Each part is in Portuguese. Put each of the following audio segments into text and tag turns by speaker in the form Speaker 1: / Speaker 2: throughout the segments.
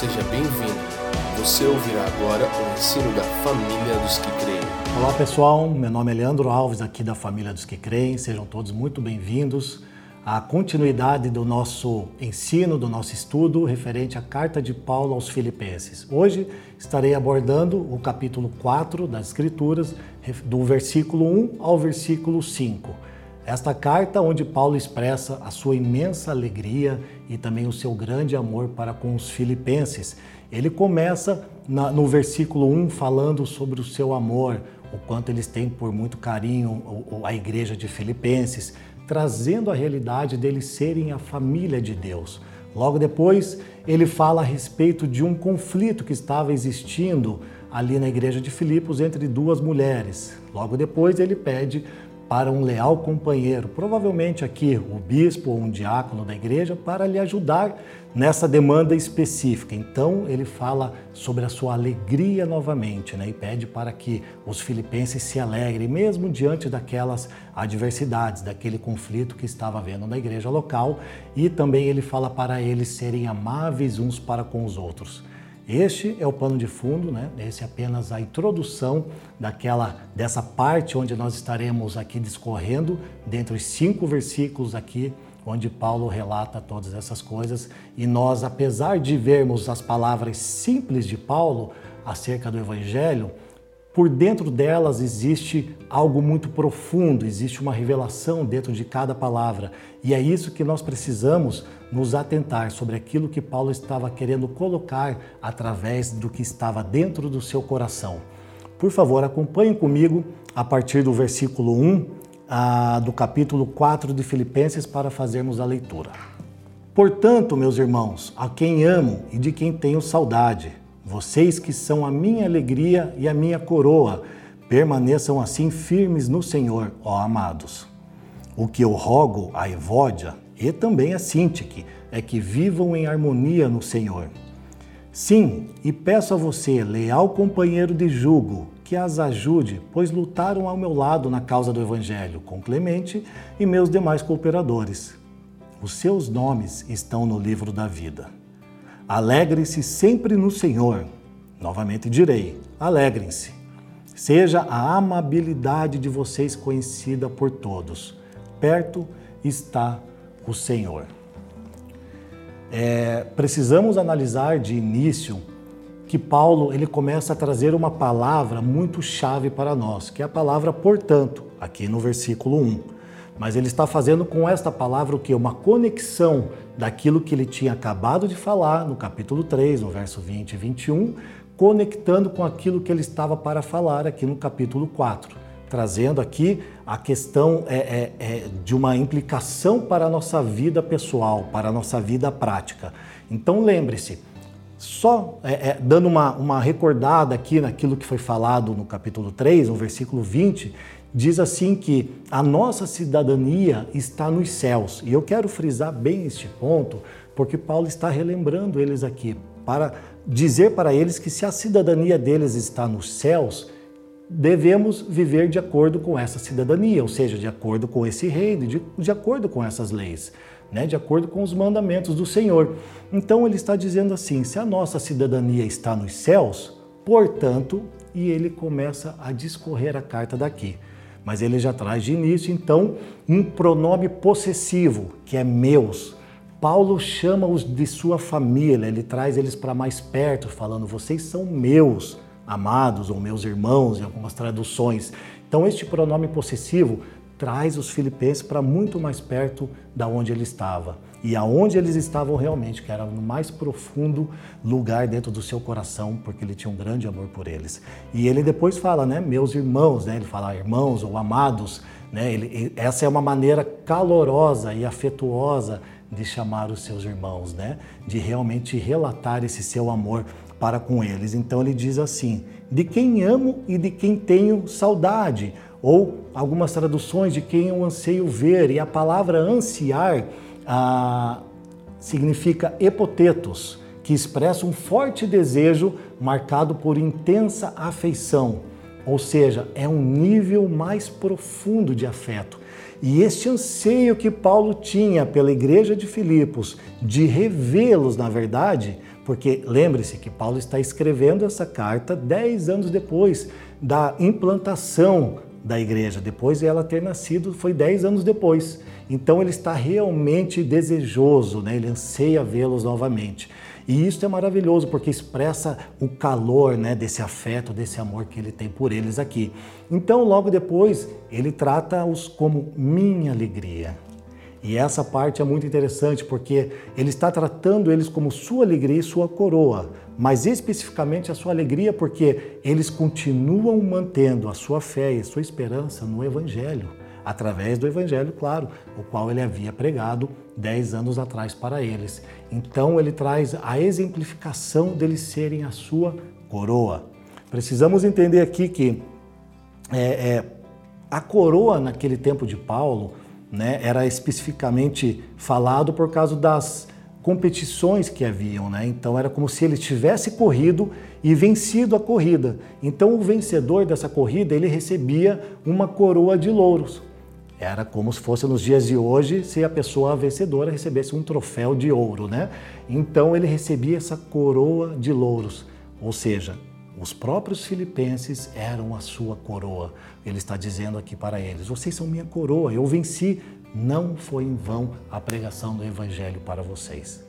Speaker 1: seja bem-vindo. Você ouvirá agora o ensino da família dos que creem.
Speaker 2: Olá pessoal, meu nome é Leandro Alves, aqui da família dos que creem. Sejam todos muito bem-vindos à continuidade do nosso ensino, do nosso estudo referente à carta de Paulo aos Filipenses. Hoje estarei abordando o capítulo 4 das Escrituras, do versículo 1 ao versículo 5. Esta carta onde Paulo expressa a sua imensa alegria e também o seu grande amor para com os filipenses. Ele começa na, no versículo 1 falando sobre o seu amor, o quanto eles têm por muito carinho a igreja de Filipenses, trazendo a realidade deles serem a família de Deus. Logo depois, ele fala a respeito de um conflito que estava existindo ali na igreja de Filipos entre duas mulheres. Logo depois, ele pede para um leal companheiro, provavelmente aqui o bispo ou um diácono da igreja, para lhe ajudar nessa demanda específica. Então ele fala sobre a sua alegria novamente, né? E pede para que os filipenses se alegrem, mesmo diante daquelas adversidades, daquele conflito que estava havendo na igreja local. E também ele fala para eles serem amáveis uns para com os outros. Este é o pano de fundo, né? Esse é apenas a introdução daquela dessa parte onde nós estaremos aqui discorrendo dentro dos cinco versículos aqui onde Paulo relata todas essas coisas e nós, apesar de vermos as palavras simples de Paulo acerca do Evangelho, por dentro delas existe algo muito profundo, existe uma revelação dentro de cada palavra. E é isso que nós precisamos nos atentar sobre aquilo que Paulo estava querendo colocar através do que estava dentro do seu coração. Por favor, acompanhe comigo a partir do versículo 1 ah, do capítulo 4 de Filipenses para fazermos a leitura. Portanto, meus irmãos, a quem amo e de quem tenho saudade, vocês que são a minha alegria e a minha coroa, permaneçam assim firmes no Senhor, ó amados. O que eu rogo a Evódia e também a Sintique é que vivam em harmonia no Senhor. Sim, e peço a você, leal companheiro de jugo, que as ajude, pois lutaram ao meu lado na causa do Evangelho, com Clemente e meus demais cooperadores. Os seus nomes estão no livro da vida. Alegre-se sempre no Senhor. Novamente direi: alegrem-se. Seja a amabilidade de vocês conhecida por todos. Perto está o Senhor. É, precisamos analisar de início que Paulo ele começa a trazer uma palavra muito chave para nós, que é a palavra portanto, aqui no versículo 1. Mas ele está fazendo com esta palavra o que? Uma conexão daquilo que ele tinha acabado de falar no capítulo 3, no verso 20 e 21, conectando com aquilo que ele estava para falar aqui no capítulo 4, trazendo aqui a questão é, é, é, de uma implicação para a nossa vida pessoal, para a nossa vida prática. Então lembre-se, só é, é, dando uma, uma recordada aqui naquilo que foi falado no capítulo 3, no versículo 20, diz assim que a nossa cidadania está nos céus. E eu quero frisar bem este ponto, porque Paulo está relembrando eles aqui para dizer para eles que se a cidadania deles está nos céus, devemos viver de acordo com essa cidadania, ou seja, de acordo com esse reino, de, de acordo com essas leis, né? de acordo com os mandamentos do Senhor. Então ele está dizendo assim: se a nossa cidadania está nos céus, portanto, e ele começa a discorrer a carta daqui mas ele já traz de início, então, um pronome possessivo, que é meus. Paulo chama-os de sua família, ele traz eles para mais perto, falando: vocês são meus, amados, ou meus irmãos, em algumas traduções. Então, este pronome possessivo traz os filipenses para muito mais perto da onde ele estava e aonde eles estavam realmente, que era no mais profundo lugar dentro do seu coração, porque ele tinha um grande amor por eles. E ele depois fala, né, meus irmãos, né, ele fala irmãos ou amados, né, ele, essa é uma maneira calorosa e afetuosa de chamar os seus irmãos, né, de realmente relatar esse seu amor para com eles. Então ele diz assim: de quem amo e de quem tenho saudade ou algumas traduções de quem eu anseio ver, e a palavra ansiar ah, significa epotetos, que expressa um forte desejo marcado por intensa afeição. Ou seja, é um nível mais profundo de afeto. E este anseio que Paulo tinha pela igreja de Filipos de revê-los, na verdade, porque lembre-se que Paulo está escrevendo essa carta dez anos depois da implantação da igreja, depois de ela ter nascido, foi dez anos depois. Então ele está realmente desejoso, né? ele anseia vê-los novamente. E isso é maravilhoso porque expressa o calor né, desse afeto, desse amor que ele tem por eles aqui. Então, logo depois, ele trata-os como minha alegria. E essa parte é muito interessante porque ele está tratando eles como sua alegria e sua coroa, mas especificamente a sua alegria porque eles continuam mantendo a sua fé e a sua esperança no Evangelho através do Evangelho, claro, o qual ele havia pregado dez anos atrás para eles. Então ele traz a exemplificação deles serem a sua coroa. Precisamos entender aqui que é, é, a coroa naquele tempo de Paulo né, era especificamente falado por causa das competições que haviam, né? Então era como se ele tivesse corrido e vencido a corrida. Então o vencedor dessa corrida ele recebia uma coroa de louros. Era como se fosse nos dias de hoje se a pessoa vencedora recebesse um troféu de ouro, né? Então ele recebia essa coroa de louros, ou seja, os próprios filipenses eram a sua coroa. Ele está dizendo aqui para eles: vocês são minha coroa, eu venci. Não foi em vão a pregação do evangelho para vocês.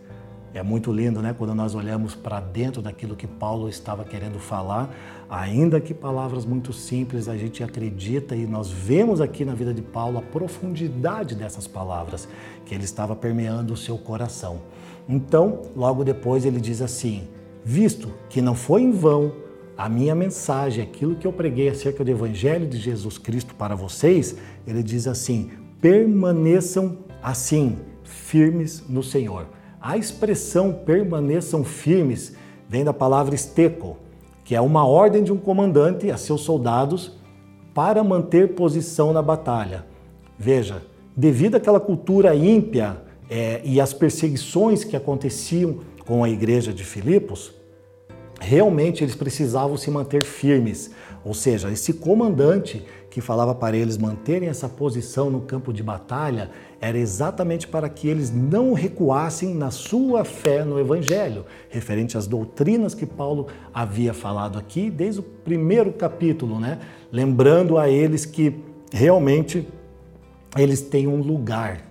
Speaker 2: É muito lindo, né? Quando nós olhamos para dentro daquilo que Paulo estava querendo falar, ainda que palavras muito simples, a gente acredita e nós vemos aqui na vida de Paulo a profundidade dessas palavras que ele estava permeando o seu coração. Então, logo depois ele diz assim: visto que não foi em vão a minha mensagem, aquilo que eu preguei acerca do Evangelho de Jesus Cristo para vocês, ele diz assim: permaneçam assim, firmes no Senhor. A expressão permaneçam firmes vem da palavra esteco, que é uma ordem de um comandante a seus soldados para manter posição na batalha. Veja, devido àquela cultura ímpia é, e às perseguições que aconteciam com a igreja de Filipos, realmente eles precisavam se manter firmes. Ou seja, esse comandante que falava para eles manterem essa posição no campo de batalha era exatamente para que eles não recuassem na sua fé no Evangelho, referente às doutrinas que Paulo havia falado aqui desde o primeiro capítulo, né? Lembrando a eles que realmente eles têm um lugar,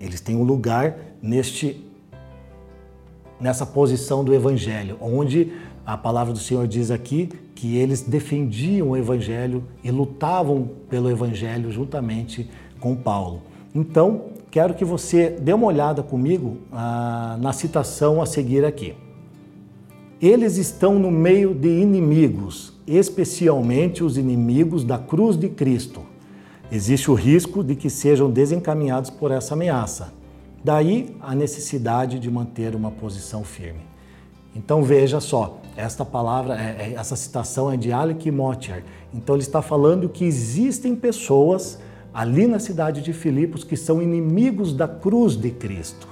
Speaker 2: eles têm um lugar neste nessa posição do Evangelho, onde a palavra do Senhor diz aqui que eles defendiam o Evangelho e lutavam pelo Evangelho juntamente com Paulo. Então, quero que você dê uma olhada comigo ah, na citação a seguir aqui. Eles estão no meio de inimigos, especialmente os inimigos da cruz de Cristo. Existe o risco de que sejam desencaminhados por essa ameaça. Daí a necessidade de manter uma posição firme. Então veja só, esta palavra, é, é, essa citação é de Alec Motier. Então ele está falando que existem pessoas ali na cidade de Filipos que são inimigos da cruz de Cristo.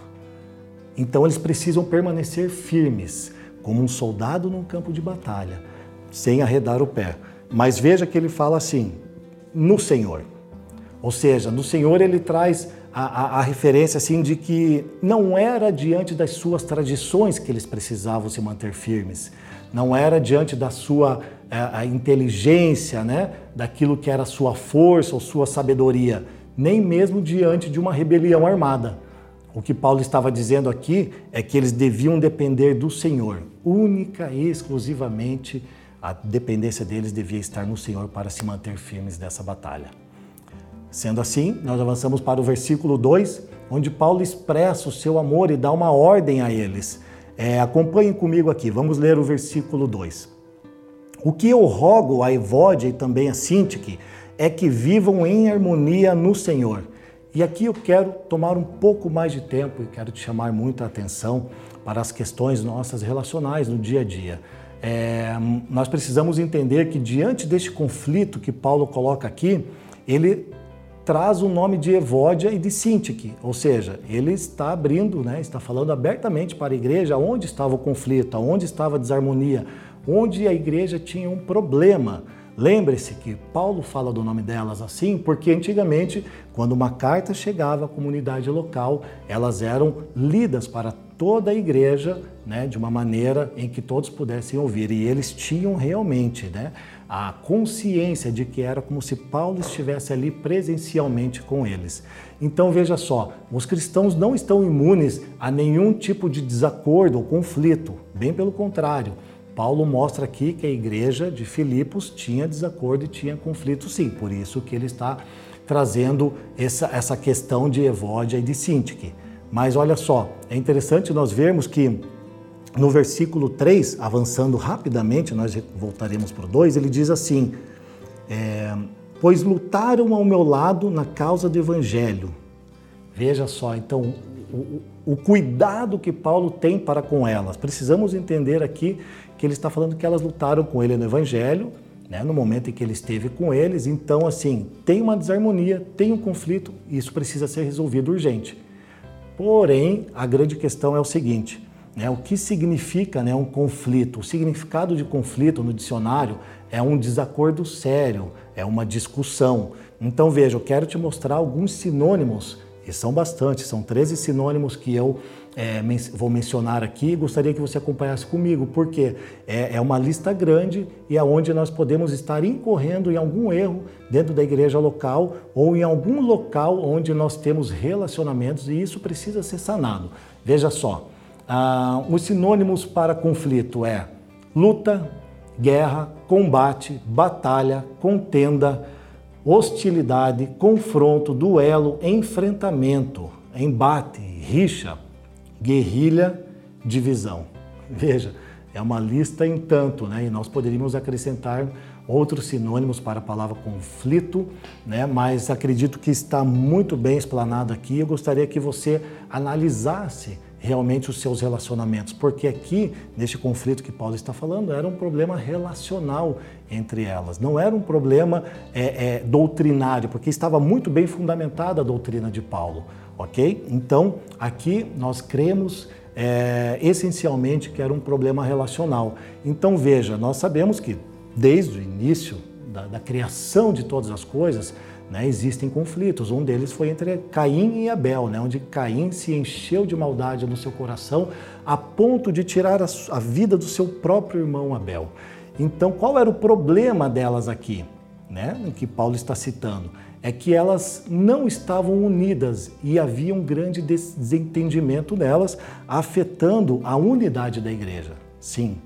Speaker 2: Então eles precisam permanecer firmes, como um soldado num campo de batalha, sem arredar o pé. Mas veja que ele fala assim: no Senhor. Ou seja, no Senhor ele traz a, a, a, referência assim de que não era diante das suas tradições que eles precisavam se manter firmes, não era diante da sua a, a inteligência, né, daquilo que era sua força ou sua sabedoria, nem mesmo diante de uma rebelião armada. O que Paulo estava dizendo aqui é que eles deviam depender do Senhor, única e exclusivamente a dependência deles devia estar no Senhor para se manter firmes nessa batalha. Sendo assim, nós avançamos para o versículo 2, onde Paulo expressa o seu amor e dá uma ordem a eles. É, acompanhem comigo aqui, vamos ler o versículo 2. O que eu rogo a Evódia e também a Sintique é que vivam em harmonia no Senhor. E aqui eu quero tomar um pouco mais de tempo e quero te chamar muita atenção para as questões nossas relacionais no dia a dia. É, nós precisamos entender que diante deste conflito que Paulo coloca aqui, ele traz o nome de Evódia e de Sintique, ou seja, ele está abrindo, né, está falando abertamente para a igreja onde estava o conflito, onde estava a desarmonia, onde a igreja tinha um problema, Lembre-se que Paulo fala do nome delas assim porque antigamente, quando uma carta chegava à comunidade local, elas eram lidas para toda a igreja né, de uma maneira em que todos pudessem ouvir. E eles tinham realmente né, a consciência de que era como se Paulo estivesse ali presencialmente com eles. Então veja só, os cristãos não estão imunes a nenhum tipo de desacordo ou conflito, bem pelo contrário. Paulo mostra aqui que a igreja de Filipos tinha desacordo e tinha conflito sim, por isso que ele está trazendo essa, essa questão de Evódia e de Sintique. Mas olha só, é interessante nós vermos que no versículo 3, avançando rapidamente, nós voltaremos para o 2, ele diz assim: é, Pois lutaram ao meu lado na causa do evangelho. Veja só, então, o, o cuidado que Paulo tem para com elas. Precisamos entender aqui que ele está falando que elas lutaram com ele no Evangelho, né, no momento em que ele esteve com eles. Então, assim, tem uma desarmonia, tem um conflito e isso precisa ser resolvido urgente. Porém, a grande questão é o seguinte: né, o que significa né, um conflito? O significado de conflito no dicionário é um desacordo sério, é uma discussão. Então, veja, eu quero te mostrar alguns sinônimos, e são bastante, são 13 sinônimos que eu é, men vou mencionar aqui gostaria que você acompanhasse comigo, porque é, é uma lista grande e é onde nós podemos estar incorrendo em algum erro dentro da igreja local ou em algum local onde nós temos relacionamentos e isso precisa ser sanado. Veja só, ah, os sinônimos para conflito é luta, guerra, combate, batalha, contenda, hostilidade, confronto, duelo, enfrentamento, embate, rixa, guerrilha, divisão. Veja, é uma lista em tanto, né? E nós poderíamos acrescentar outros sinônimos para a palavra conflito, né? Mas acredito que está muito bem explanado aqui. Eu gostaria que você analisasse realmente os seus relacionamentos, porque aqui, neste conflito que Paulo está falando, era um problema relacional entre elas, não era um problema é, é, doutrinário, porque estava muito bem fundamentada a doutrina de Paulo ok? Então, aqui nós cremos é, essencialmente que era um problema relacional. Então, veja, nós sabemos que desde o início da, da criação de todas as coisas, né, existem conflitos. Um deles foi entre Caim e Abel, né, onde Caim se encheu de maldade no seu coração a ponto de tirar a, a vida do seu próprio irmão Abel. Então, qual era o problema delas aqui, né, que Paulo está citando? é que elas não estavam unidas e havia um grande desentendimento nelas, afetando a unidade da igreja. Sim,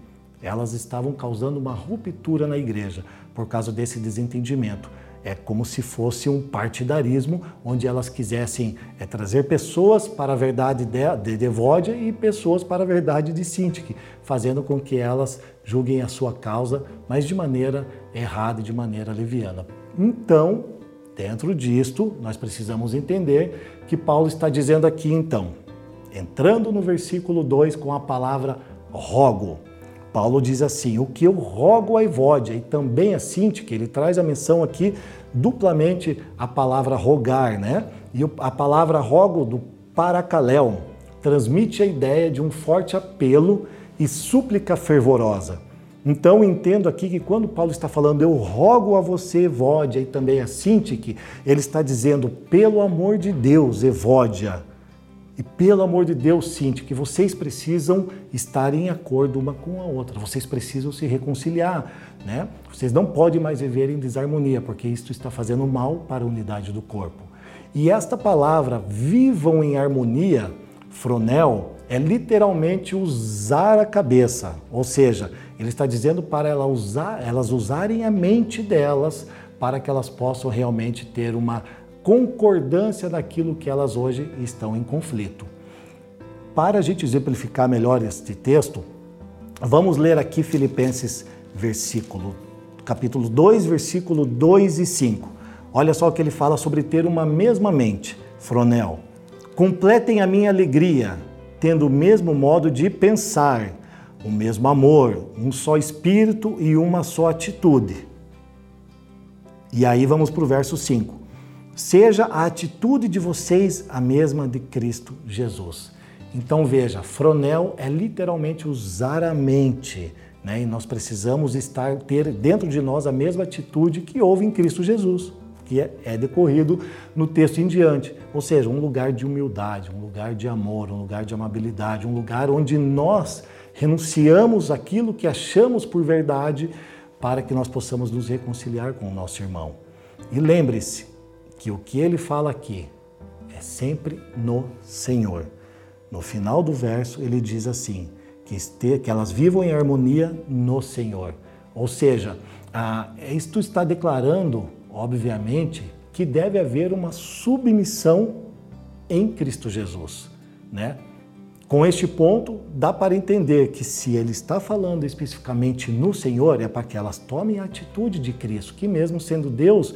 Speaker 2: elas estavam causando uma ruptura na igreja por causa desse desentendimento. É como se fosse um partidarismo onde elas quisessem é, trazer pessoas para a verdade de, de Devódia e pessoas para a verdade de Sintique, fazendo com que elas julguem a sua causa, mas de maneira errada e de maneira leviana. Então, Dentro disto, nós precisamos entender que Paulo está dizendo aqui então, entrando no versículo 2 com a palavra rogo. Paulo diz assim: O que eu rogo a Evódia e também a Sintique, ele traz a menção aqui duplamente a palavra rogar, né? E a palavra rogo do paracaléu transmite a ideia de um forte apelo e súplica fervorosa. Então entendo aqui que quando Paulo está falando, eu rogo a você, Evódia, e também a Sintique, ele está dizendo, pelo amor de Deus, Evódia, e pelo amor de Deus, Sintique, vocês precisam estar em acordo uma com a outra, vocês precisam se reconciliar, né? Vocês não podem mais viver em desarmonia, porque isto está fazendo mal para a unidade do corpo. E esta palavra, vivam em harmonia, fronel, é literalmente usar a cabeça, ou seja, ele está dizendo para ela usar, elas usarem a mente delas para que elas possam realmente ter uma concordância daquilo que elas hoje estão em conflito. Para a gente exemplificar melhor este texto, vamos ler aqui Filipenses versículo, capítulo 2, versículo 2 e 5. Olha só o que ele fala sobre ter uma mesma mente, Fronel. Completem a minha alegria, tendo o mesmo modo de pensar, o mesmo amor, um só espírito e uma só atitude. E aí vamos para o verso 5. Seja a atitude de vocês a mesma de Cristo Jesus. Então veja, fronel é literalmente usar a mente, Né? E nós precisamos estar ter dentro de nós a mesma atitude que houve em Cristo Jesus, que é, é decorrido no texto em diante. Ou seja, um lugar de humildade, um lugar de amor, um lugar de amabilidade, um lugar onde nós renunciamos aquilo que achamos por verdade para que nós possamos nos reconciliar com o nosso irmão. E lembre-se que o que ele fala aqui é sempre no Senhor. No final do verso, ele diz assim: que, este, que elas vivam em harmonia no Senhor. Ou seja, ah, isto está declarando, obviamente, que deve haver uma submissão em Cristo Jesus. Né? Com este ponto, dá para entender que se ele está falando especificamente no Senhor, é para que elas tomem a atitude de Cristo, que mesmo sendo Deus,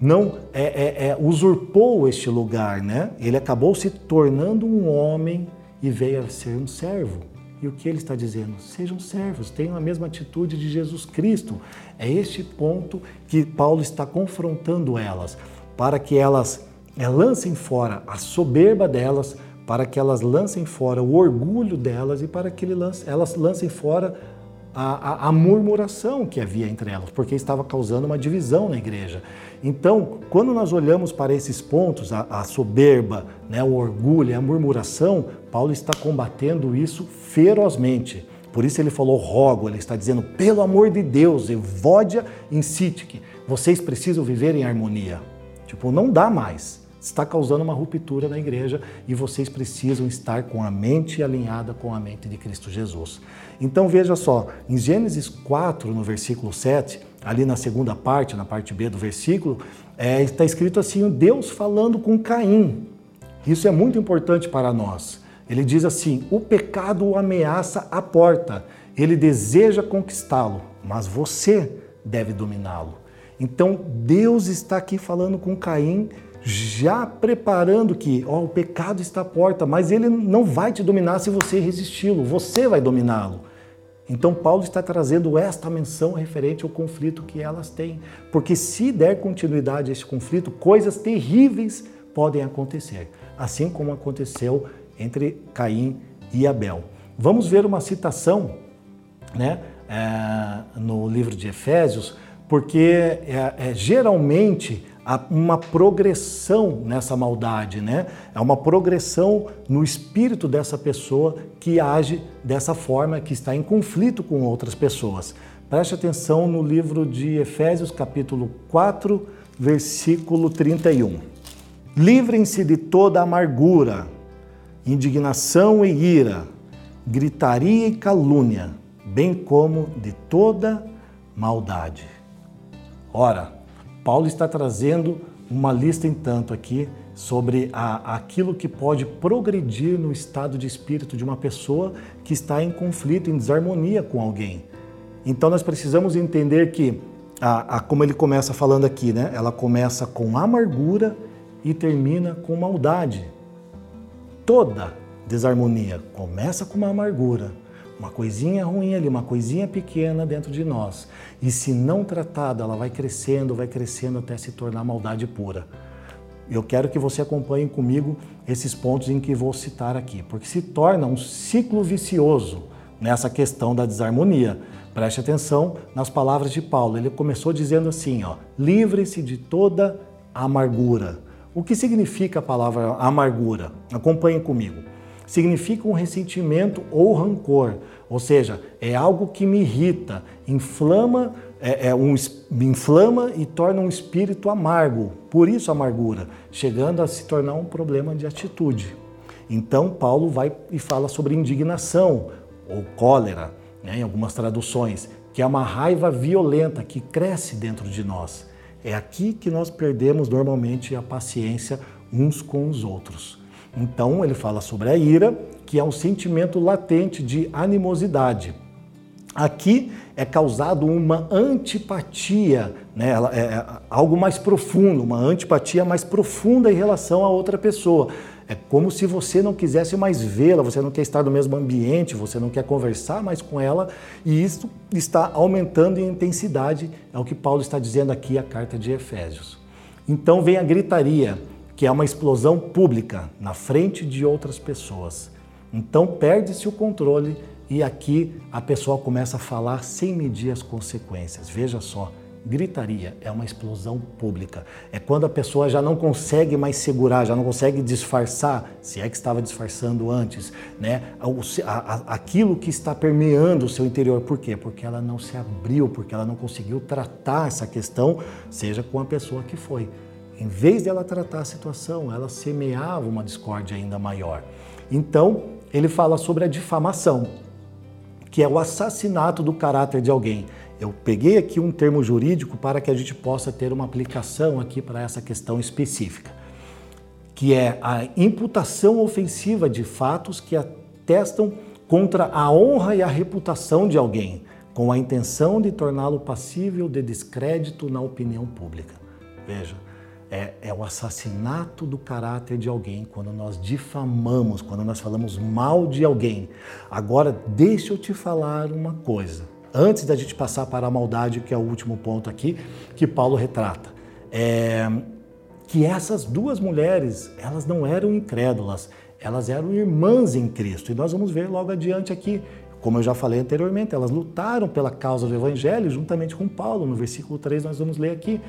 Speaker 2: não é, é, é, usurpou este lugar, né? Ele acabou se tornando um homem e veio a ser um servo. E o que ele está dizendo? Sejam servos, tenham a mesma atitude de Jesus Cristo. É este ponto que Paulo está confrontando elas, para que elas é, lancem fora a soberba delas, para que elas lancem fora o orgulho delas e para que elas lancem fora a, a, a, murmuração que havia entre elas, porque estava causando uma divisão na igreja. Então, quando nós olhamos para esses pontos, a, a soberba, né, o orgulho, a murmuração, Paulo está combatendo isso ferozmente. Por isso ele falou rogo, ele está dizendo, pelo amor de Deus, evodia incite vocês precisam viver em harmonia. Tipo, não dá mais está causando uma ruptura na igreja e vocês precisam estar com a mente alinhada com a mente de Cristo Jesus. Então veja só, em Gênesis 4, no versículo 7, ali na segunda parte, na parte B do versículo, é, está escrito assim: Deus falando com Caim. Isso é muito importante para nós. Ele diz assim: o pecado o ameaça a porta, ele deseja conquistá-lo, mas você deve dominá-lo. Então Deus está aqui falando com Caim já preparando que ó, o pecado está à porta, mas ele não vai te dominar se você resisti-lo, você vai dominá-lo. Então Paulo está trazendo esta menção referente ao conflito que elas têm, porque se der continuidade a este conflito, coisas terríveis podem acontecer, assim como aconteceu entre Caim e Abel. Vamos ver uma citação né, é, no livro de Efésios, porque é, é, geralmente uma progressão nessa maldade, né? É uma progressão no espírito dessa pessoa que age dessa forma, que está em conflito com outras pessoas. Preste atenção no livro de Efésios, capítulo 4, versículo 31. Livrem-se de toda amargura, indignação e ira, gritaria e calúnia, bem como de toda maldade. Ora, Paulo está trazendo uma lista, entanto, aqui sobre a, aquilo que pode progredir no estado de espírito de uma pessoa que está em conflito, em desarmonia com alguém. Então nós precisamos entender que, a, a, como ele começa falando aqui, né? ela começa com amargura e termina com maldade. Toda desarmonia começa com uma amargura uma coisinha ruim ali, uma coisinha pequena dentro de nós. E se não tratada, ela vai crescendo, vai crescendo até se tornar maldade pura. Eu quero que você acompanhe comigo esses pontos em que vou citar aqui, porque se torna um ciclo vicioso nessa questão da desarmonia. Preste atenção nas palavras de Paulo. Ele começou dizendo assim, ó: "Livre-se de toda amargura". O que significa a palavra amargura? Acompanhe comigo significa um ressentimento ou rancor, ou seja, é algo que me irrita, inflama, é, é um, me inflama e torna um espírito amargo, por isso amargura, chegando a se tornar um problema de atitude. Então Paulo vai e fala sobre indignação ou cólera, né, em algumas traduções, que é uma raiva violenta que cresce dentro de nós. É aqui que nós perdemos normalmente a paciência uns com os outros. Então ele fala sobre a ira, que é um sentimento latente de animosidade. Aqui é causado uma antipatia, né? é, é algo mais profundo, uma antipatia mais profunda em relação a outra pessoa. É como se você não quisesse mais vê-la, você não quer estar no mesmo ambiente, você não quer conversar mais com ela, e isso está aumentando em intensidade, é o que Paulo está dizendo aqui a carta de Efésios. Então vem a gritaria, que é uma explosão pública na frente de outras pessoas. Então perde-se o controle e aqui a pessoa começa a falar sem medir as consequências. Veja só, gritaria é uma explosão pública. É quando a pessoa já não consegue mais segurar, já não consegue disfarçar, se é que estava disfarçando antes, né? Aquilo que está permeando o seu interior. Por quê? Porque ela não se abriu, porque ela não conseguiu tratar essa questão, seja com a pessoa que foi. Em vez dela tratar a situação, ela semeava uma discórdia ainda maior. Então, ele fala sobre a difamação, que é o assassinato do caráter de alguém. Eu peguei aqui um termo jurídico para que a gente possa ter uma aplicação aqui para essa questão específica, que é a imputação ofensiva de fatos que atestam contra a honra e a reputação de alguém, com a intenção de torná-lo passível de descrédito na opinião pública. Veja, é, é, o assassinato do caráter de alguém, quando nós difamamos, quando nós falamos mal de alguém. Agora, deixa eu te falar uma coisa, antes da gente passar para a maldade, que é o último ponto aqui, que Paulo retrata. É, que essas duas mulheres, elas não eram incrédulas, elas eram irmãs em Cristo. E nós vamos ver logo adiante aqui, como eu já falei anteriormente, elas lutaram pela causa do Evangelho juntamente com Paulo. No versículo 3 nós vamos ler aqui.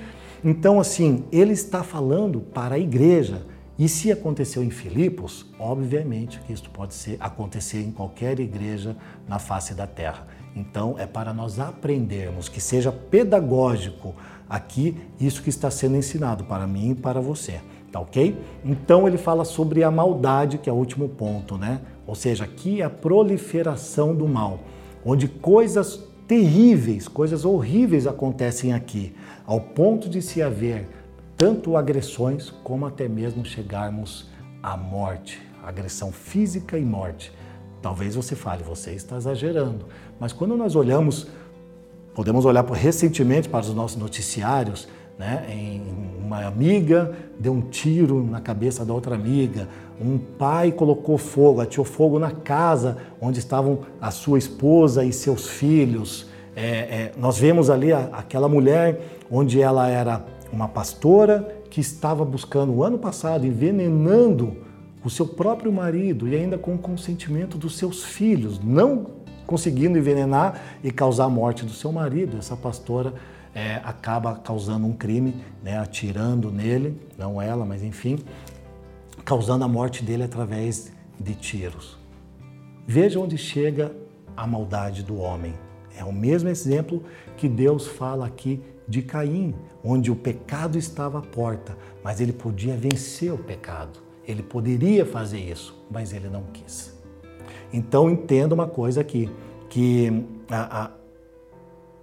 Speaker 2: Então, assim, ele está falando para a igreja. E se aconteceu em Filipos, obviamente que isso pode ser, acontecer em qualquer igreja na face da terra. Então, é para nós aprendermos que seja pedagógico aqui isso que está sendo ensinado para mim e para você. Tá ok? Então, ele fala sobre a maldade, que é o último ponto, né? Ou seja, aqui é a proliferação do mal, onde coisas terríveis, coisas horríveis acontecem aqui ao ponto de se haver tanto agressões como até mesmo chegarmos à morte, agressão física e morte. Talvez você fale, você está exagerando, mas quando nós olhamos, podemos olhar recentemente para os nossos noticiários, né? Em uma amiga deu um tiro na cabeça da outra amiga, um pai colocou fogo, atirou fogo na casa onde estavam a sua esposa e seus filhos. É, é, nós vemos ali a, aquela mulher onde ela era uma pastora que estava buscando o ano passado envenenando o seu próprio marido e ainda com o consentimento dos seus filhos, não conseguindo envenenar e causar a morte do seu marido. Essa pastora é, acaba causando um crime, né, atirando nele, não ela, mas enfim, causando a morte dele através de tiros. Veja onde chega a maldade do homem. É o mesmo exemplo que Deus fala aqui de Caim, onde o pecado estava à porta, mas ele podia vencer o pecado. Ele poderia fazer isso, mas ele não quis. Então entenda uma coisa aqui, que a, a,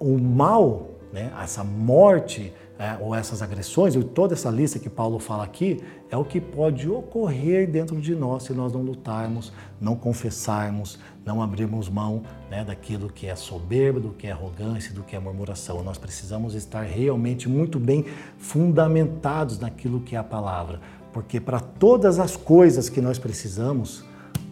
Speaker 2: o mal, né, essa morte é, ou essas agressões, ou toda essa lista que Paulo fala aqui, é o que pode ocorrer dentro de nós se nós não lutarmos, não confessarmos, não abrirmos mão né, daquilo que é soberba, do que é arrogância, do que é murmuração. Nós precisamos estar realmente muito bem fundamentados naquilo que é a palavra, porque para todas as coisas que nós precisamos,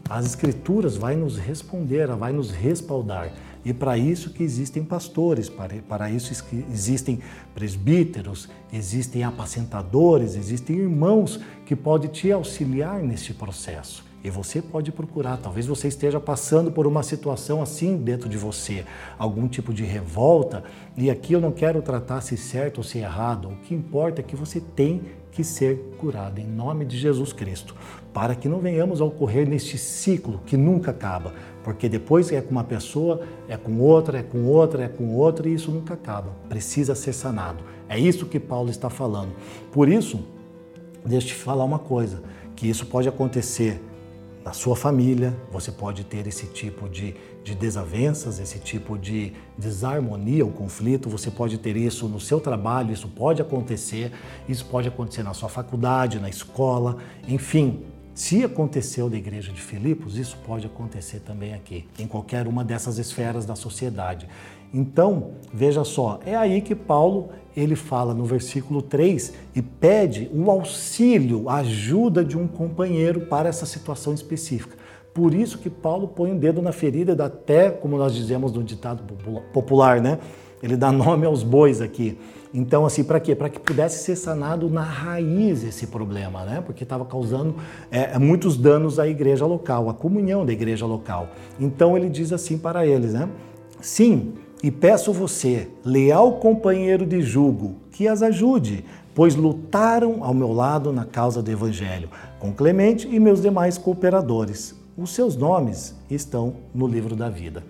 Speaker 2: as Escrituras vai nos responder, vai nos respaldar. E para isso que existem pastores, para, isso que existem presbíteros, existem apacentadores, existem irmãos que podem te auxiliar neste processo. E você pode procurar, talvez você esteja passando por uma situação assim dentro de você, algum tipo de revolta, e aqui eu não quero tratar se certo ou se errado, o que importa é que você tem que ser curado em nome de Jesus Cristo, para que não venhamos a ocorrer neste ciclo que nunca acaba, porque depois é com uma pessoa, é com outra, é com outra, é com outra e isso nunca acaba. Precisa ser sanado. É isso que Paulo está falando. Por isso, deixa eu te falar uma coisa, que isso pode acontecer na sua família, você pode ter esse tipo de, de desavenças, esse tipo de desarmonia, o conflito, você pode ter isso no seu trabalho, isso pode acontecer, isso pode acontecer na sua faculdade, na escola, enfim, se aconteceu da igreja de Filipos, isso pode acontecer também aqui, em qualquer uma dessas esferas da sociedade. Então, veja só, é aí que Paulo ele fala no versículo 3 e pede o auxílio, a ajuda de um companheiro para essa situação específica. Por isso que Paulo põe o um dedo na ferida, até, como nós dizemos no ditado popular, né? ele dá nome aos bois aqui. Então, assim, para quê? Para que pudesse ser sanado na raiz esse problema, né? Porque estava causando é, muitos danos à igreja local, à comunhão da igreja local. Então, ele diz assim para eles, né? Sim, e peço você, leal companheiro de jugo, que as ajude, pois lutaram ao meu lado na causa do Evangelho, com Clemente e meus demais cooperadores. Os seus nomes estão no livro da vida.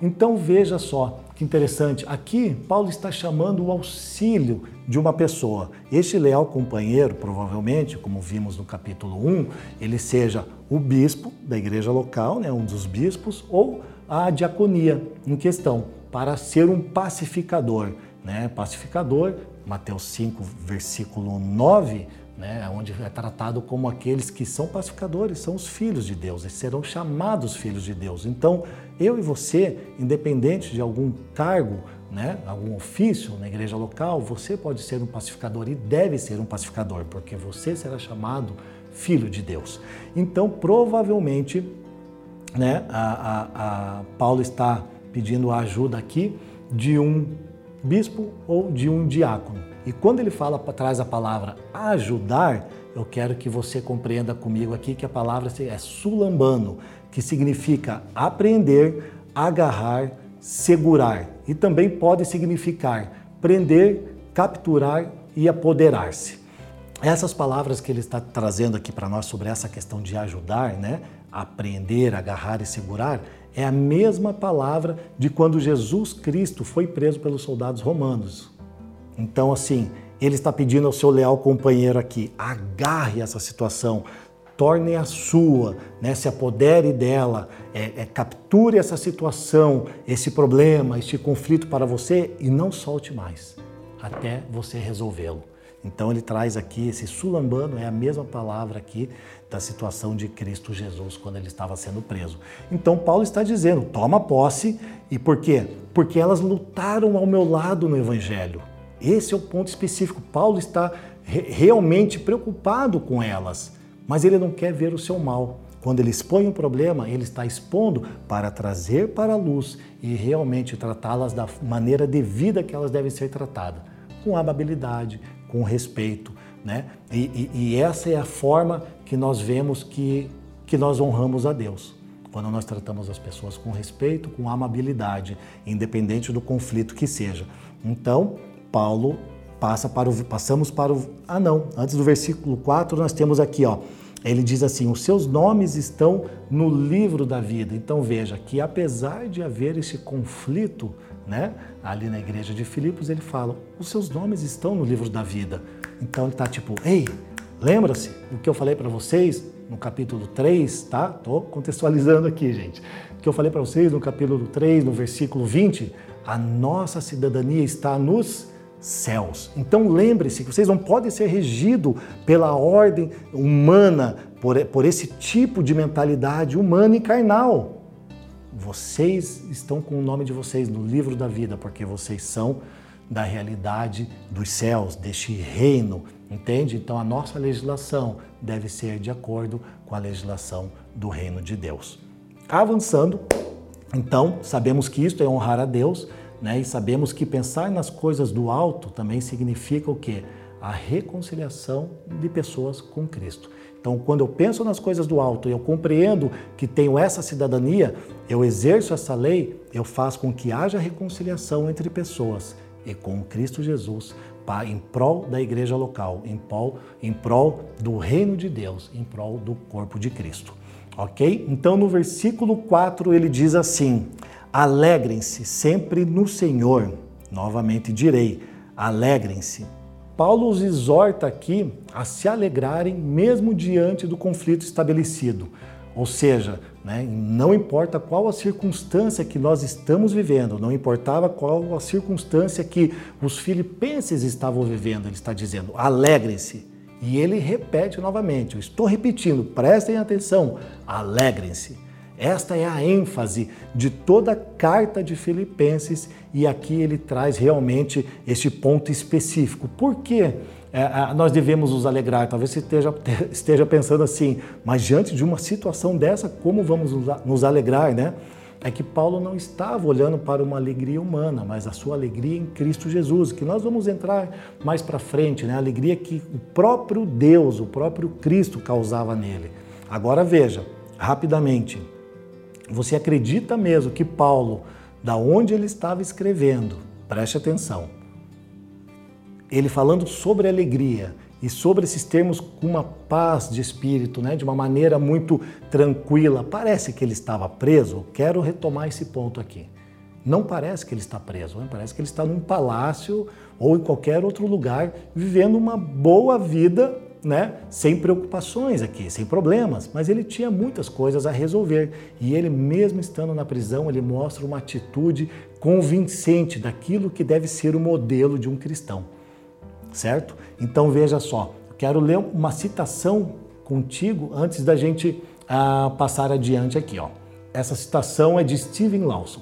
Speaker 2: Então veja só que interessante, aqui Paulo está chamando o auxílio de uma pessoa. Este leal companheiro, provavelmente, como vimos no capítulo 1, ele seja o bispo da igreja local, né, um dos bispos, ou a diaconia em questão, para ser um pacificador. Né? Pacificador, Mateus 5, versículo 9, né, onde é tratado como aqueles que são pacificadores, são os filhos de Deus, e serão chamados filhos de Deus. Então, eu e você, independente de algum cargo, né, algum ofício na igreja local, você pode ser um pacificador e deve ser um pacificador, porque você será chamado filho de Deus. Então, provavelmente, né, a, a, a Paulo está pedindo a ajuda aqui de um bispo ou de um diácono. E quando ele fala, traz a palavra ajudar, eu quero que você compreenda comigo aqui que a palavra é sulambano, que significa apreender, agarrar, segurar. E também pode significar prender, capturar e apoderar-se. Essas palavras que ele está trazendo aqui para nós sobre essa questão de ajudar, né? Aprender, agarrar e segurar, é a mesma palavra de quando Jesus Cristo foi preso pelos soldados romanos. Então, assim, ele está pedindo ao seu leal companheiro aqui: agarre essa situação, torne a sua, né? se apodere dela, é, é, capture essa situação, esse problema, este conflito para você e não solte mais até você resolvê-lo. Então ele traz aqui esse sulambano, é a mesma palavra aqui da situação de Cristo Jesus quando ele estava sendo preso. Então Paulo está dizendo: toma posse, e por quê? Porque elas lutaram ao meu lado no Evangelho. Esse é o ponto específico. Paulo está re realmente preocupado com elas, mas ele não quer ver o seu mal. Quando ele expõe um problema, ele está expondo para trazer para a luz e realmente tratá-las da maneira devida que elas devem ser tratadas, com amabilidade, com respeito, né? E, e, e essa é a forma que nós vemos que, que nós honramos a Deus quando nós tratamos as pessoas com respeito, com amabilidade, independente do conflito que seja. Então, Paulo passa para o, passamos para o. Ah, não, antes do versículo 4, nós temos aqui, ó. Ele diz assim: os seus nomes estão no livro da vida. Então veja que apesar de haver esse conflito, né, ali na igreja de Filipos, ele fala: os seus nomes estão no livro da vida. Então ele está tipo, ei, lembra-se do que eu falei para vocês no capítulo 3, tá? Tô contextualizando aqui, gente. O que eu falei para vocês no capítulo 3, no versículo 20, a nossa cidadania está nos céus. Então lembre-se que vocês não podem ser regidos pela ordem humana, por, por esse tipo de mentalidade humana e carnal. Vocês estão com o nome de vocês no livro da vida, porque vocês são da realidade dos céus, deste reino, entende? Então a nossa legislação deve ser de acordo com a legislação do reino de Deus. Avançando, então, sabemos que isto é honrar a Deus, né? E sabemos que pensar nas coisas do alto também significa o quê? A reconciliação de pessoas com Cristo. Então, quando eu penso nas coisas do alto e eu compreendo que tenho essa cidadania, eu exerço essa lei, eu faço com que haja reconciliação entre pessoas e com Cristo Jesus em prol da igreja local, em prol, em prol do reino de Deus, em prol do corpo de Cristo. Ok? Então, no versículo 4, ele diz assim: Alegrem-se sempre no Senhor. Novamente direi: alegrem-se. Paulo os exorta aqui a se alegrarem mesmo diante do conflito estabelecido. Ou seja, né, não importa qual a circunstância que nós estamos vivendo, não importava qual a circunstância que os filipenses estavam vivendo, ele está dizendo: alegrem-se. E ele repete novamente: eu estou repetindo, prestem atenção, alegrem-se. Esta é a ênfase de toda a carta de Filipenses e aqui ele traz realmente este ponto específico. Por que é, nós devemos nos alegrar? Talvez você esteja, esteja pensando assim, mas diante de uma situação dessa, como vamos nos alegrar, né? é que Paulo não estava olhando para uma alegria humana, mas a sua alegria em Cristo Jesus, que nós vamos entrar mais para frente, né? A alegria que o próprio Deus, o próprio Cristo causava nele. Agora veja, rapidamente, você acredita mesmo que Paulo, da onde ele estava escrevendo, preste atenção, ele falando sobre alegria, e sobre esses termos com uma paz de espírito, né, de uma maneira muito tranquila. Parece que ele estava preso. Quero retomar esse ponto aqui. Não parece que ele está preso, né? parece que ele está num palácio ou em qualquer outro lugar, vivendo uma boa vida, né, sem preocupações aqui, sem problemas. Mas ele tinha muitas coisas a resolver e ele, mesmo estando na prisão, ele mostra uma atitude convincente daquilo que deve ser o modelo de um cristão certo? Então veja só, quero ler uma citação contigo antes da gente ah, passar adiante aqui. Ó. Essa citação é de Steven Lawson.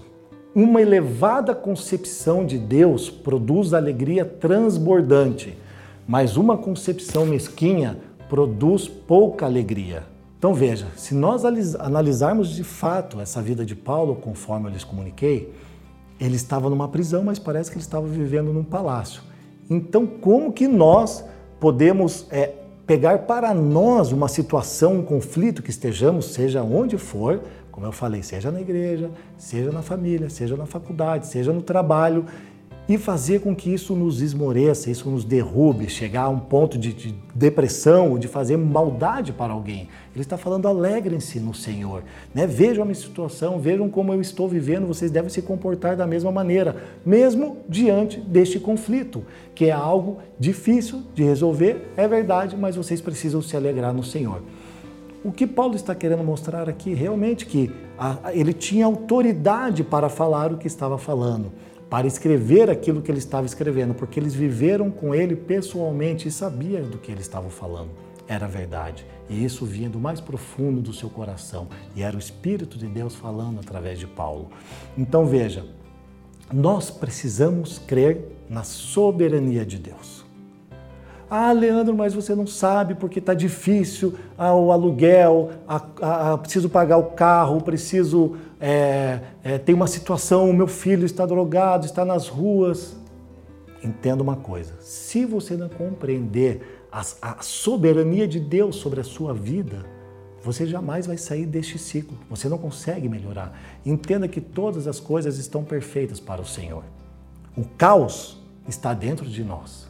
Speaker 2: Uma elevada concepção de Deus produz alegria transbordante, mas uma concepção mesquinha produz pouca alegria. Então veja, se nós analisarmos de fato essa vida de Paulo, conforme eu lhes comuniquei, ele estava numa prisão, mas parece que ele estava vivendo num palácio. Então, como que nós podemos é, pegar para nós uma situação, um conflito que estejamos, seja onde for, como eu falei, seja na igreja, seja na família, seja na faculdade, seja no trabalho, e fazer com que isso nos esmoreça, isso nos derrube, chegar a um ponto de, de depressão, de fazer maldade para alguém. Ele está falando alegrem-se no Senhor. Né? Vejam a minha situação, vejam como eu estou vivendo, vocês devem se comportar da mesma maneira, mesmo diante deste conflito, que é algo difícil de resolver, é verdade, mas vocês precisam se alegrar no Senhor. O que Paulo está querendo mostrar aqui realmente que ele tinha autoridade para falar o que estava falando para escrever aquilo que ele estava escrevendo, porque eles viveram com ele pessoalmente e sabiam do que ele estava falando. Era verdade. E isso vinha do mais profundo do seu coração. E era o Espírito de Deus falando através de Paulo. Então veja, nós precisamos crer na soberania de Deus. Ah, Leandro, mas você não sabe porque está difícil ah, o aluguel, preciso pagar o carro, preciso. É, é, tem uma situação, o meu filho está drogado, está nas ruas. Entenda uma coisa: se você não compreender a, a soberania de Deus sobre a sua vida, você jamais vai sair deste ciclo. Você não consegue melhorar. Entenda que todas as coisas estão perfeitas para o Senhor. O caos está dentro de nós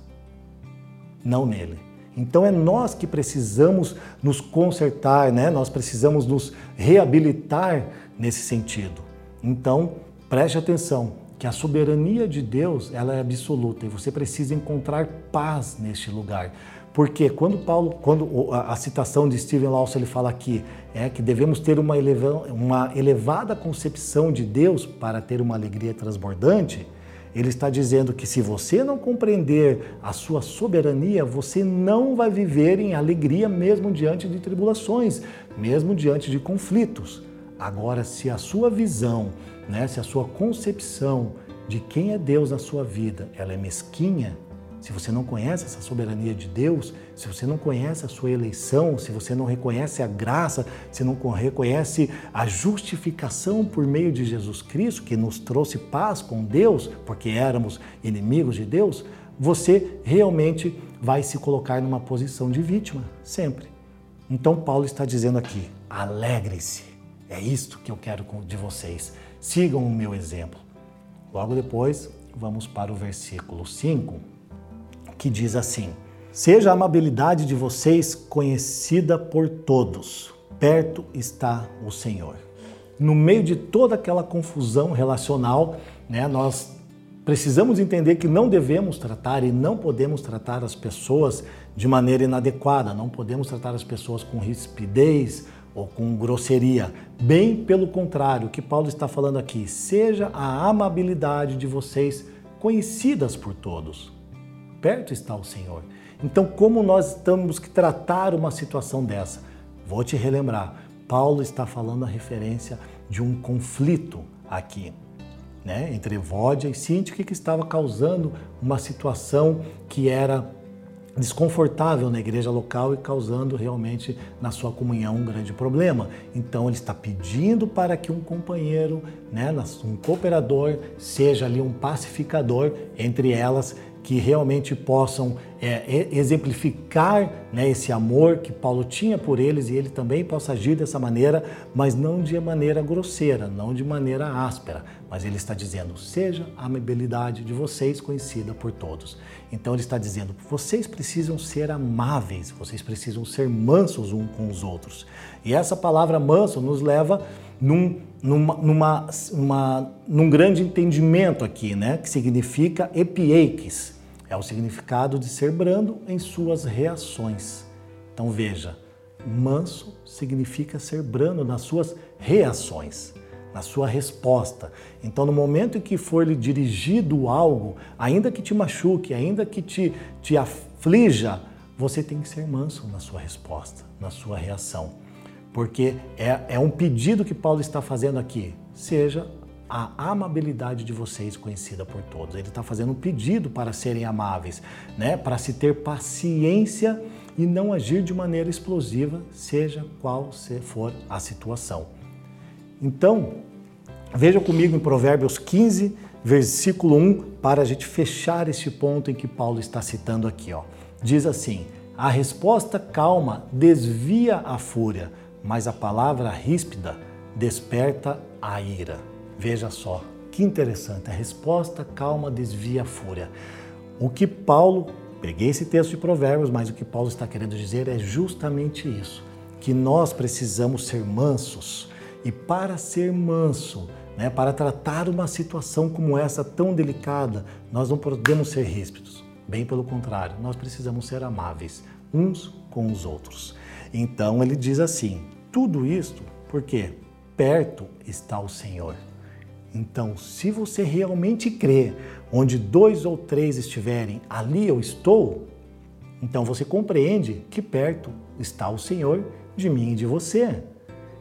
Speaker 2: não nele. Então é nós que precisamos nos consertar, né? nós precisamos nos reabilitar nesse sentido. Então preste atenção que a soberania de Deus ela é absoluta e você precisa encontrar paz neste lugar. Porque quando Paulo, quando a citação de Stephen Lawson ele fala aqui é que devemos ter uma, eleva, uma elevada concepção de Deus para ter uma alegria transbordante, ele está dizendo que se você não compreender a sua soberania, você não vai viver em alegria mesmo diante de tribulações, mesmo diante de conflitos. Agora, se a sua visão, né, se a sua concepção de quem é Deus na sua vida, ela é mesquinha, se você não conhece essa soberania de Deus, se você não conhece a sua eleição, se você não reconhece a graça, se não reconhece a justificação por meio de Jesus Cristo, que nos trouxe paz com Deus, porque éramos inimigos de Deus, você realmente vai se colocar numa posição de vítima, sempre. Então, Paulo está dizendo aqui: alegre-se. É isto que eu quero de vocês. Sigam o meu exemplo. Logo depois, vamos para o versículo 5 que diz assim: Seja a amabilidade de vocês conhecida por todos, perto está o Senhor. No meio de toda aquela confusão relacional, né, nós precisamos entender que não devemos tratar e não podemos tratar as pessoas de maneira inadequada, não podemos tratar as pessoas com rispidez ou com grosseria. Bem pelo contrário, o que Paulo está falando aqui, seja a amabilidade de vocês conhecidas por todos perto está o Senhor. Então, como nós temos que tratar uma situação dessa? Vou te relembrar, Paulo está falando a referência de um conflito aqui, né, entre Evódia e Sintique que estava causando uma situação que era desconfortável na igreja local e causando realmente na sua comunhão um grande problema. Então ele está pedindo para que um companheiro, né, um cooperador, seja ali um pacificador entre elas que realmente possam é, exemplificar né, esse amor que Paulo tinha por eles e ele também possa agir dessa maneira, mas não de maneira grosseira, não de maneira áspera. Mas ele está dizendo: seja a amabilidade de vocês conhecida por todos. Então ele está dizendo: vocês precisam ser amáveis, vocês precisam ser mansos uns com os outros. E essa palavra manso nos leva num, numa, numa, uma, num grande entendimento aqui, né? Que significa epieiques é o significado de ser brando em suas reações. Então veja, manso significa ser brando nas suas reações, na sua resposta. Então, no momento em que for lhe dirigido algo, ainda que te machuque, ainda que te, te aflija, você tem que ser manso na sua resposta, na sua reação. Porque é, é um pedido que Paulo está fazendo aqui. Seja a amabilidade de vocês conhecida por todos. Ele está fazendo um pedido para serem amáveis, né? para se ter paciência e não agir de maneira explosiva, seja qual for a situação. Então, veja comigo em Provérbios 15, versículo 1, para a gente fechar esse ponto em que Paulo está citando aqui. Ó. Diz assim: A resposta calma desvia a fúria, mas a palavra ríspida desperta a ira. Veja só, que interessante, a resposta calma desvia a fúria. O que Paulo, peguei esse texto de Provérbios, mas o que Paulo está querendo dizer é justamente isso, que nós precisamos ser mansos. E para ser manso, né, para tratar uma situação como essa tão delicada, nós não podemos ser ríspidos. Bem pelo contrário, nós precisamos ser amáveis uns com os outros. Então ele diz assim: tudo isto porque perto está o Senhor. Então, se você realmente crê, onde dois ou três estiverem, ali eu estou, então você compreende que perto está o Senhor de mim e de você.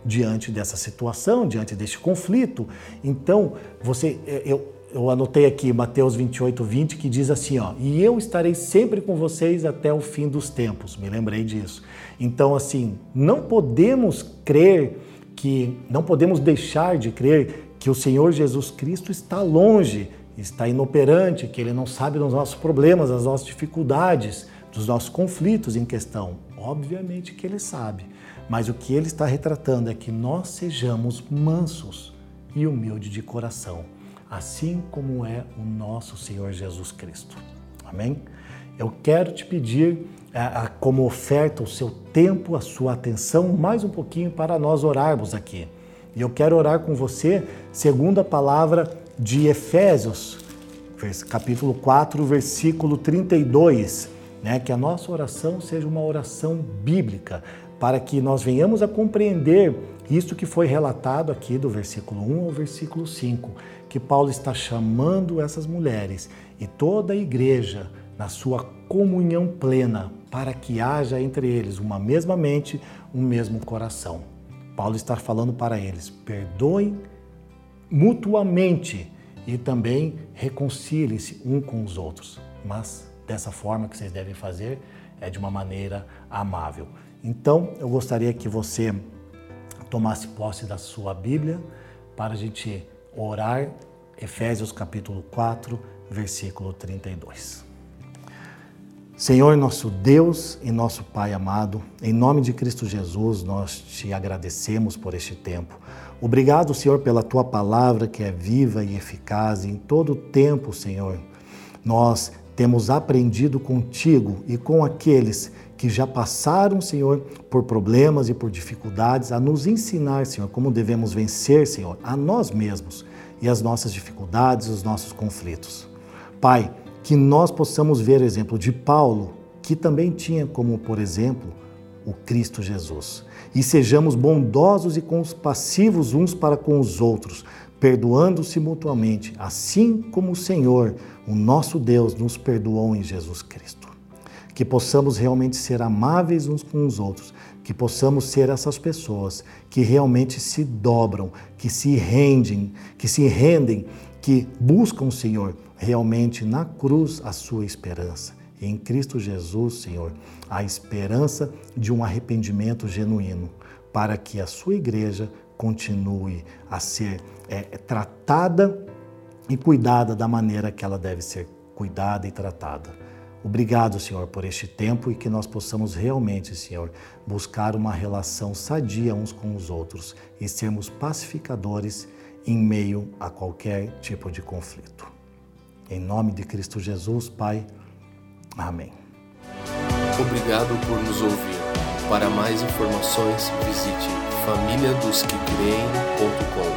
Speaker 2: Diante dessa situação, diante deste conflito. Então, você, é, eu, eu anotei aqui Mateus 28, 20, que diz assim: ó, e eu estarei sempre com vocês até o fim dos tempos. Me lembrei disso. Então, assim, não podemos crer que, não podemos deixar de crer que o Senhor Jesus Cristo está longe, está inoperante, que Ele não sabe dos nossos problemas, das nossas dificuldades, dos nossos conflitos em questão. Obviamente que Ele sabe, mas o que Ele está retratando é que nós sejamos mansos e humildes de coração, assim como é o nosso Senhor Jesus Cristo. Amém? Eu quero te pedir como oferta o seu tempo, a sua atenção, mais um pouquinho para nós orarmos aqui. E eu quero orar com você segundo a palavra de Efésios, capítulo 4, versículo 32, né? Que a nossa oração seja uma oração bíblica, para que nós venhamos a compreender isso que foi relatado aqui do versículo 1 ao versículo 5, que Paulo está chamando essas mulheres e toda a igreja na sua comunhão plena, para que haja entre eles uma mesma mente, um mesmo coração. Paulo está falando para eles: perdoem mutuamente e também reconciliem-se um com os outros. Mas dessa forma que vocês devem fazer é de uma maneira amável. Então, eu gostaria que você tomasse posse da sua Bíblia para a gente orar Efésios capítulo 4, versículo 32. Senhor, nosso Deus e nosso Pai amado, em nome de Cristo Jesus, nós te agradecemos por este tempo. Obrigado, Senhor, pela tua palavra que é viva e eficaz em todo o tempo, Senhor. Nós temos aprendido contigo e com aqueles que já passaram, Senhor, por problemas e por dificuldades, a nos ensinar, Senhor, como devemos vencer, Senhor, a nós mesmos e as nossas dificuldades, os nossos conflitos. Pai, que nós possamos ver o exemplo de Paulo, que também tinha como, por exemplo, o Cristo Jesus. E sejamos bondosos e compassivos uns para com os outros, perdoando-se mutuamente, assim como o Senhor, o nosso Deus, nos perdoou em Jesus Cristo. Que possamos realmente ser amáveis uns com os outros, que possamos ser essas pessoas que realmente se dobram, que se rendem, que se rendem, que buscam o Senhor realmente na cruz a sua esperança em Cristo Jesus, Senhor, a esperança de um arrependimento genuíno, para que a sua igreja continue a ser é, tratada e cuidada da maneira que ela deve ser cuidada e tratada. Obrigado, Senhor, por este tempo e que nós possamos realmente, Senhor, buscar uma relação sadia uns com os outros e sermos pacificadores em meio a qualquer tipo de conflito. Em nome de Cristo Jesus, Pai. Amém.
Speaker 1: Obrigado por nos ouvir. Para mais informações, visite famíliadosquecreem.com.